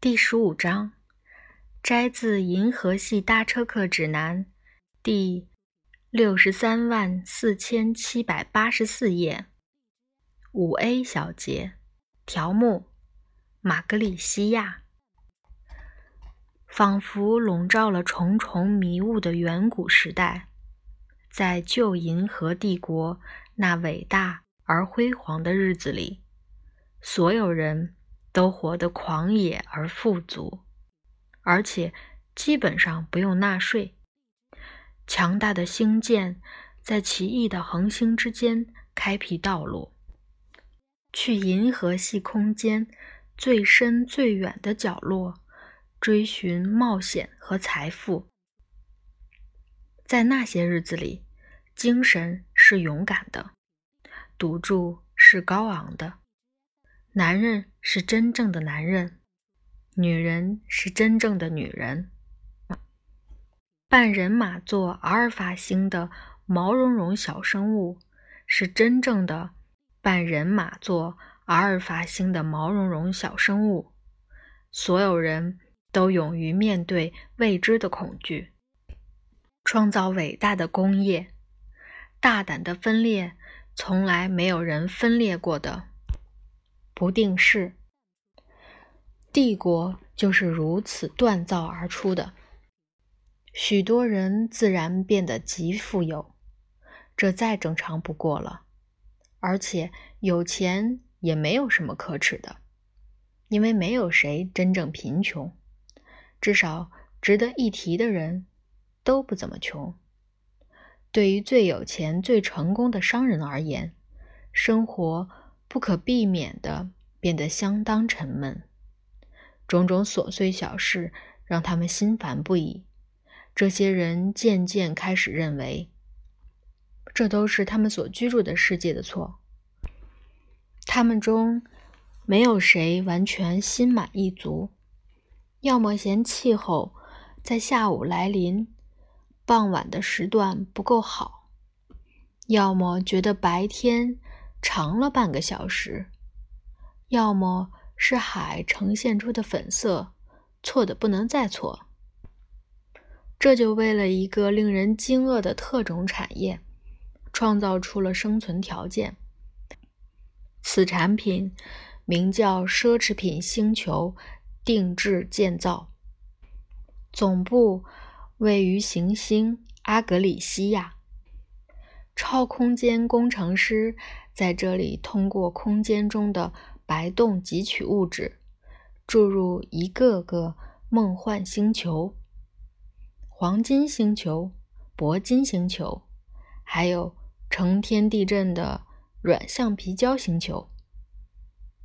第十五章，摘自《银河系搭车客指南》第六十三万四千七百八十四页，五 A 小节，条目：马格里西亚。仿佛笼罩了重重迷雾的远古时代，在旧银河帝国那伟大而辉煌的日子里，所有人。都活得狂野而富足，而且基本上不用纳税。强大的星舰在奇异的恒星之间开辟道路，去银河系空间最深最远的角落追寻冒险和财富。在那些日子里，精神是勇敢的，赌注是高昂的。男人是真正的男人，女人是真正的女人。半人马座阿尔法星的毛茸茸小生物是真正的半人马座阿尔法星的毛茸茸小生物。所有人都勇于面对未知的恐惧，创造伟大的工业，大胆的分裂从来没有人分裂过的。不定式帝国就是如此锻造而出的。许多人自然变得极富有，这再正常不过了。而且有钱也没有什么可耻的，因为没有谁真正贫穷。至少值得一提的人都不怎么穷。对于最有钱、最成功的商人而言，生活。不可避免地变得相当沉闷，种种琐碎小事让他们心烦不已。这些人渐渐开始认为，这都是他们所居住的世界的错。他们中没有谁完全心满意足，要么嫌气候在下午来临、傍晚的时段不够好，要么觉得白天。长了半个小时，要么是海呈现出的粉色错的不能再错。这就为了一个令人惊愕的特种产业创造出了生存条件。此产品名叫奢侈品星球定制建造，总部位于行星阿格里西亚。超空间工程师在这里通过空间中的白洞汲取物质，注入一个个梦幻星球：黄金星球、铂金星球，还有成天地震的软橡皮胶星球。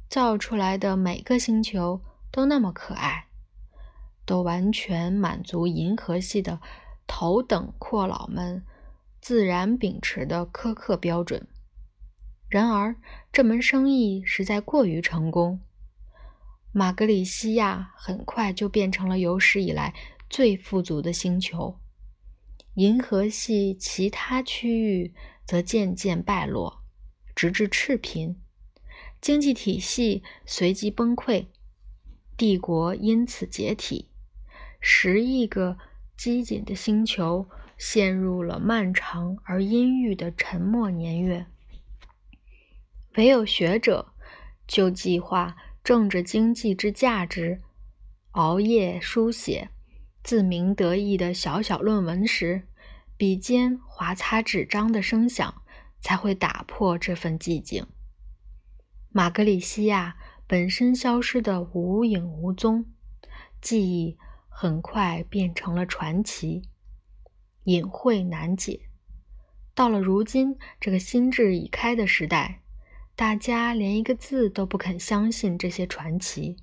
造出来的每个星球都那么可爱，都完全满足银河系的头等阔佬们。自然秉持的苛刻标准。然而，这门生意实在过于成功，马格里西亚很快就变成了有史以来最富足的星球。银河系其他区域则渐渐败落，直至赤贫，经济体系随即崩溃，帝国因此解体，十亿个机警的星球。陷入了漫长而阴郁的沉默年月。唯有学者就计划政治经济之价值，熬夜书写自鸣得意的小小论文时，笔尖划擦纸张的声响才会打破这份寂静。马格里西亚本身消失得无影无踪，记忆很快变成了传奇。隐晦难解。到了如今这个心智已开的时代，大家连一个字都不肯相信这些传奇。